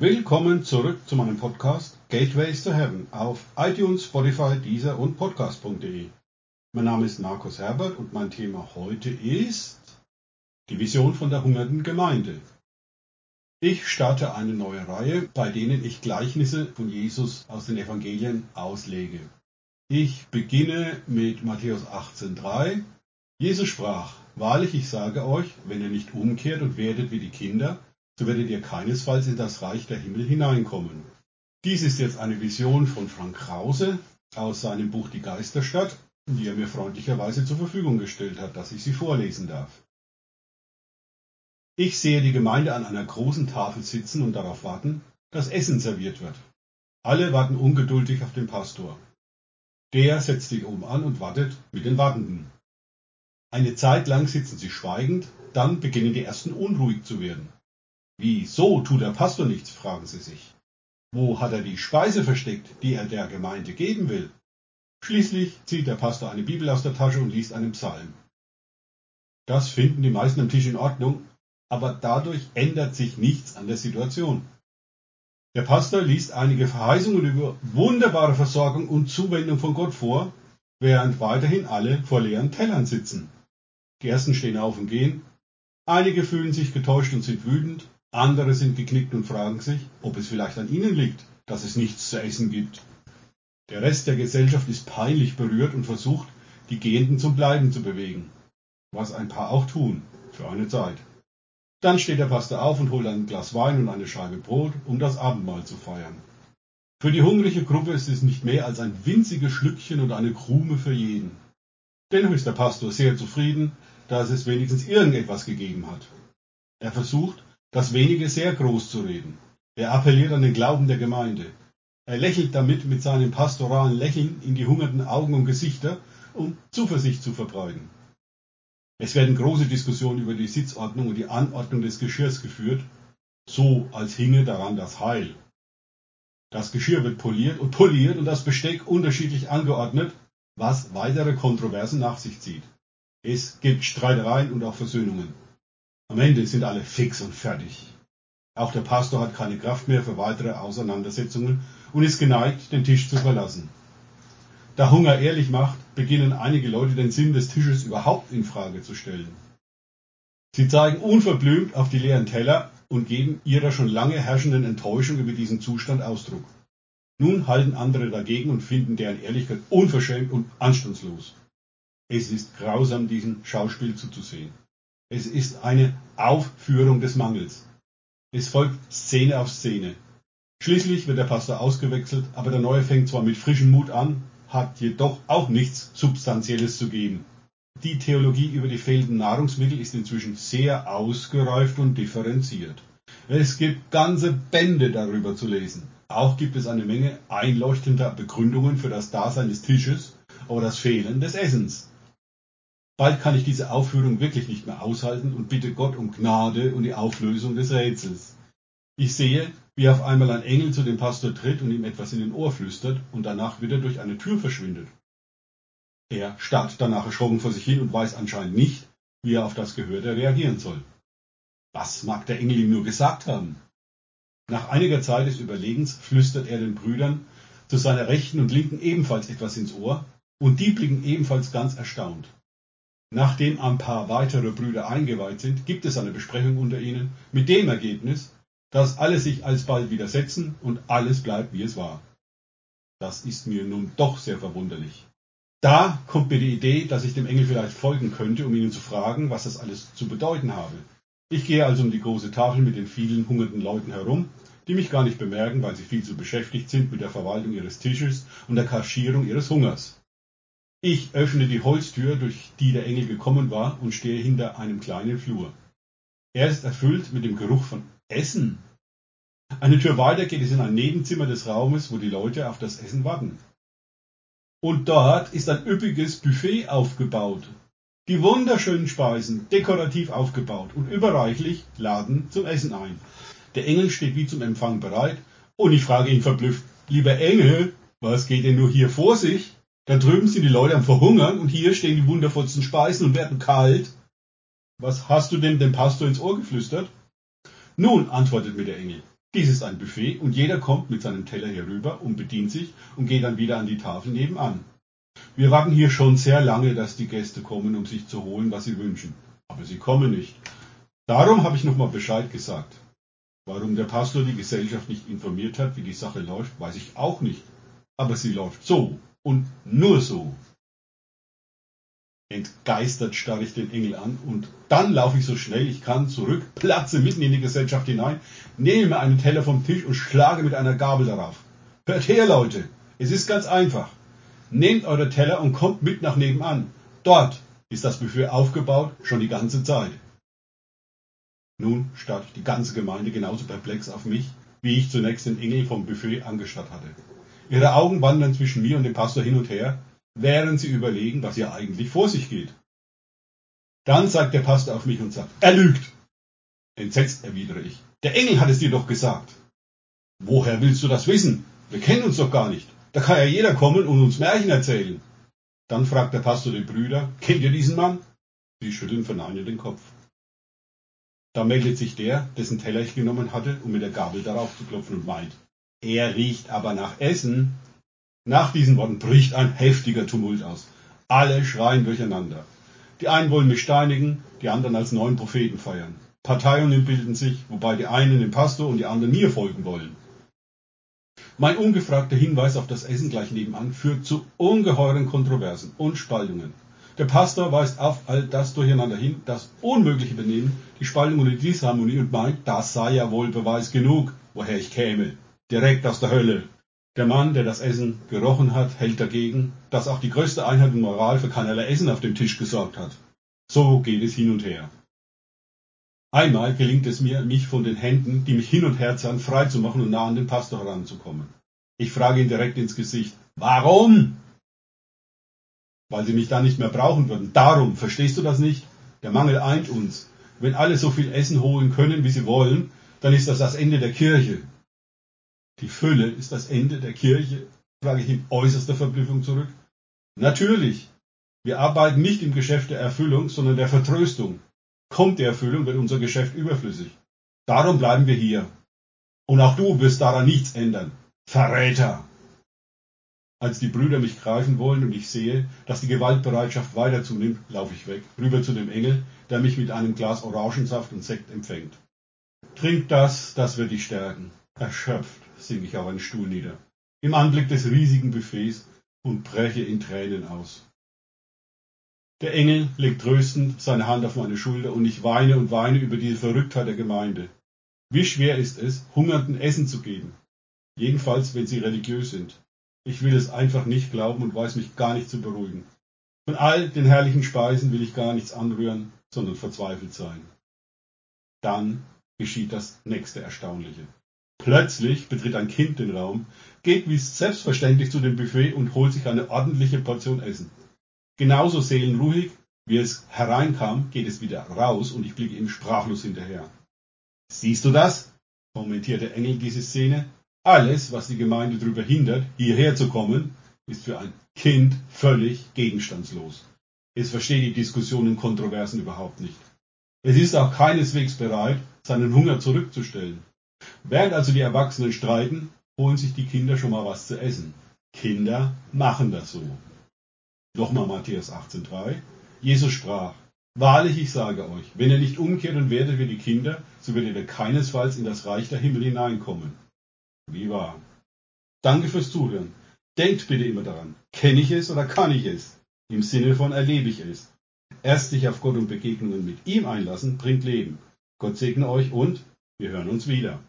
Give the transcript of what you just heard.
Willkommen zurück zu meinem Podcast Gateways to Heaven auf iTunes, Spotify, Deezer und Podcast.de. Mein Name ist Markus Herbert und mein Thema heute ist die Vision von der hungernden Gemeinde. Ich starte eine neue Reihe, bei denen ich Gleichnisse von Jesus aus den Evangelien auslege. Ich beginne mit Matthäus 18.3. Jesus sprach, Wahrlich, ich sage euch, wenn ihr nicht umkehrt und werdet wie die Kinder, so werdet ihr keinesfalls in das Reich der Himmel hineinkommen. Dies ist jetzt eine Vision von Frank Krause aus seinem Buch Die Geisterstadt, die er mir freundlicherweise zur Verfügung gestellt hat, dass ich sie vorlesen darf. Ich sehe die Gemeinde an einer großen Tafel sitzen und darauf warten, dass Essen serviert wird. Alle warten ungeduldig auf den Pastor. Der setzt sich oben an und wartet mit den Wartenden. Eine Zeit lang sitzen sie schweigend, dann beginnen die ersten unruhig zu werden. Wieso tut der Pastor nichts, fragen sie sich. Wo hat er die Speise versteckt, die er der Gemeinde geben will? Schließlich zieht der Pastor eine Bibel aus der Tasche und liest einen Psalm. Das finden die meisten am Tisch in Ordnung, aber dadurch ändert sich nichts an der Situation. Der Pastor liest einige Verheißungen über wunderbare Versorgung und Zuwendung von Gott vor, während weiterhin alle vor leeren Tellern sitzen. Die ersten stehen auf und gehen, einige fühlen sich getäuscht und sind wütend, andere sind geknickt und fragen sich, ob es vielleicht an ihnen liegt, dass es nichts zu essen gibt. Der Rest der Gesellschaft ist peinlich berührt und versucht, die Gehenden zum Bleiben zu bewegen. Was ein paar auch tun, für eine Zeit. Dann steht der Pastor auf und holt ein Glas Wein und eine Scheibe Brot, um das Abendmahl zu feiern. Für die hungrige Gruppe ist es nicht mehr als ein winziges Schlückchen und eine Krume für jeden. Dennoch ist der Pastor sehr zufrieden, dass es wenigstens irgendetwas gegeben hat. Er versucht, das wenige sehr groß zu reden. Er appelliert an den Glauben der Gemeinde. Er lächelt damit mit seinem pastoralen Lächeln in die hungernden Augen und Gesichter, um Zuversicht zu verbreiten. Es werden große Diskussionen über die Sitzordnung und die Anordnung des Geschirrs geführt, so als hinge daran das Heil. Das Geschirr wird poliert und poliert und das Besteck unterschiedlich angeordnet, was weitere Kontroversen nach sich zieht. Es gibt Streitereien und auch Versöhnungen. Am Ende sind alle fix und fertig. Auch der Pastor hat keine Kraft mehr für weitere Auseinandersetzungen und ist geneigt, den Tisch zu verlassen. Da Hunger ehrlich macht, beginnen einige Leute den Sinn des Tisches überhaupt in Frage zu stellen. Sie zeigen unverblümt auf die leeren Teller und geben ihrer schon lange herrschenden Enttäuschung über diesen Zustand Ausdruck. Nun halten andere dagegen und finden deren Ehrlichkeit unverschämt und anstandslos. Es ist grausam, diesem Schauspiel zuzusehen. Es ist eine Aufführung des Mangels. Es folgt Szene auf Szene. Schließlich wird der Pastor ausgewechselt, aber der Neue fängt zwar mit frischem Mut an, hat jedoch auch nichts Substanzielles zu geben. Die Theologie über die fehlenden Nahrungsmittel ist inzwischen sehr ausgereift und differenziert. Es gibt ganze Bände darüber zu lesen. Auch gibt es eine Menge einleuchtender Begründungen für das Dasein des Tisches oder das Fehlen des Essens. Bald kann ich diese Aufführung wirklich nicht mehr aushalten und bitte Gott um Gnade und die Auflösung des Rätsels. Ich sehe, wie auf einmal ein Engel zu dem Pastor tritt und ihm etwas in den Ohr flüstert und danach wieder durch eine Tür verschwindet. Er starrt danach erschrocken vor sich hin und weiß anscheinend nicht, wie er auf das Gehörte reagieren soll. Was mag der Engel ihm nur gesagt haben? Nach einiger Zeit des Überlegens flüstert er den Brüdern zu seiner Rechten und Linken ebenfalls etwas ins Ohr, und die blicken ebenfalls ganz erstaunt. Nachdem ein paar weitere Brüder eingeweiht sind, gibt es eine Besprechung unter ihnen mit dem Ergebnis, dass alle sich alsbald widersetzen und alles bleibt, wie es war. Das ist mir nun doch sehr verwunderlich. Da kommt mir die Idee, dass ich dem Engel vielleicht folgen könnte, um ihnen zu fragen, was das alles zu bedeuten habe. Ich gehe also um die große Tafel mit den vielen hungernden Leuten herum, die mich gar nicht bemerken, weil sie viel zu beschäftigt sind mit der Verwaltung ihres Tisches und der Kaschierung ihres Hungers. Ich öffne die Holztür, durch die der Engel gekommen war, und stehe hinter einem kleinen Flur. Er ist erfüllt mit dem Geruch von Essen. Eine Tür weiter geht es in ein Nebenzimmer des Raumes, wo die Leute auf das Essen warten. Und dort ist ein üppiges Buffet aufgebaut. Die wunderschönen Speisen, dekorativ aufgebaut und überreichlich, laden zum Essen ein. Der Engel steht wie zum Empfang bereit und ich frage ihn verblüfft, lieber Engel, was geht denn nur hier vor sich? Da drüben sind die Leute am Verhungern und hier stehen die wundervollsten Speisen und werden kalt. Was hast du denn dem Pastor ins Ohr geflüstert? Nun, antwortet mir der Engel, Dies ist ein Buffet und jeder kommt mit seinem Teller herüber und bedient sich und geht dann wieder an die Tafel nebenan. Wir warten hier schon sehr lange, dass die Gäste kommen, um sich zu holen, was sie wünschen. Aber sie kommen nicht. Darum habe ich nochmal Bescheid gesagt. Warum der Pastor die Gesellschaft nicht informiert hat, wie die Sache läuft, weiß ich auch nicht. Aber sie läuft so und nur so. Entgeistert starre ich den Engel an und dann laufe ich so schnell ich kann zurück, platze mitten in die Gesellschaft hinein, nehme einen Teller vom Tisch und schlage mit einer Gabel darauf. Hört her, Leute, es ist ganz einfach. Nehmt eure Teller und kommt mit nach nebenan. Dort ist das Buffet aufgebaut, schon die ganze Zeit. Nun starrt die ganze Gemeinde genauso perplex auf mich, wie ich zunächst den Engel vom Buffet angestarrt hatte. Ihre Augen wandern zwischen mir und dem Pastor hin und her, während sie überlegen, was hier eigentlich vor sich geht. Dann zeigt der Pastor auf mich und sagt, er lügt. Entsetzt erwidere ich. Der Engel hat es dir doch gesagt. Woher willst du das wissen? Wir kennen uns doch gar nicht. Da kann ja jeder kommen und uns Märchen erzählen. Dann fragt der Pastor die Brüder, kennt ihr diesen Mann? Sie schütteln verneinend den Kopf. Da meldet sich der, dessen Teller ich genommen hatte, um mit der Gabel darauf zu klopfen und meint, er riecht aber nach Essen. Nach diesen Worten bricht ein heftiger Tumult aus. Alle schreien durcheinander. Die einen wollen mich steinigen, die anderen als neuen Propheten feiern. Parteiungen bilden sich, wobei die einen dem Pastor und die anderen mir folgen wollen. Mein ungefragter Hinweis auf das Essen gleich nebenan führt zu ungeheuren Kontroversen und Spaltungen. Der Pastor weist auf all das durcheinander hin, das unmögliche Benehmen, die Spaltung und die Disharmonie und meint, das sei ja wohl Beweis genug, woher ich käme direkt aus der Hölle. Der Mann, der das Essen gerochen hat, hält dagegen, dass auch die größte Einheit und Moral für keinerlei Essen auf dem Tisch gesorgt hat. So geht es hin und her. Einmal gelingt es mir, mich von den Händen, die mich hin und her zerren, frei zu machen und nah an den Pastor heranzukommen. Ich frage ihn direkt ins Gesicht, warum? Weil sie mich dann nicht mehr brauchen würden. Darum, verstehst du das nicht? Der Mangel eint uns. Wenn alle so viel Essen holen können, wie sie wollen, dann ist das das Ende der Kirche. Die Fülle ist das Ende der Kirche, frage ich in äußerster Verblüffung zurück. Natürlich. Wir arbeiten nicht im Geschäft der Erfüllung, sondern der Vertröstung. Kommt die Erfüllung, wird unser Geschäft überflüssig. Darum bleiben wir hier. Und auch du wirst daran nichts ändern. Verräter! Als die Brüder mich greifen wollen und ich sehe, dass die Gewaltbereitschaft weiter zunimmt, laufe ich weg, rüber zu dem Engel, der mich mit einem Glas Orangensaft und Sekt empfängt. Trink das, das wird dich stärken. Erschöpft sinke ich auf einen Stuhl nieder, im Anblick des riesigen Buffets und breche in Tränen aus. Der Engel legt tröstend seine Hand auf meine Schulter und ich weine und weine über diese Verrücktheit der Gemeinde. Wie schwer ist es, Hungernden Essen zu geben? Jedenfalls, wenn sie religiös sind. Ich will es einfach nicht glauben und weiß mich gar nicht zu beruhigen. Von all den herrlichen Speisen will ich gar nichts anrühren, sondern verzweifelt sein. Dann geschieht das nächste Erstaunliche. Plötzlich betritt ein Kind den Raum, geht wie selbstverständlich zu dem Buffet und holt sich eine ordentliche Portion Essen. Genauso seelenruhig, wie es hereinkam, geht es wieder raus und ich blicke ihm sprachlos hinterher. Siehst du das? kommentiert der Engel diese Szene. Alles, was die Gemeinde darüber hindert, hierher zu kommen, ist für ein Kind völlig gegenstandslos. Es versteht die Diskussionen und Kontroversen überhaupt nicht. Es ist auch keineswegs bereit, seinen Hunger zurückzustellen. Während also die Erwachsenen streiten, holen sich die Kinder schon mal was zu essen. Kinder machen das so. Nochmal Matthäus 18,3. Jesus sprach, Wahrlich, ich sage euch, wenn ihr nicht umkehrt und werdet wie die Kinder, so werdet ihr keinesfalls in das Reich der Himmel hineinkommen. Wie wahr. Danke fürs Zuhören. Denkt bitte immer daran, kenne ich es oder kann ich es? Im Sinne von erlebe ich es. Erst sich auf Gott und Begegnungen mit ihm einlassen, bringt Leben. Gott segne euch und wir hören uns wieder.